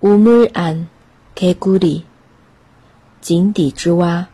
午门儿安 kikuyi 井底之蛙。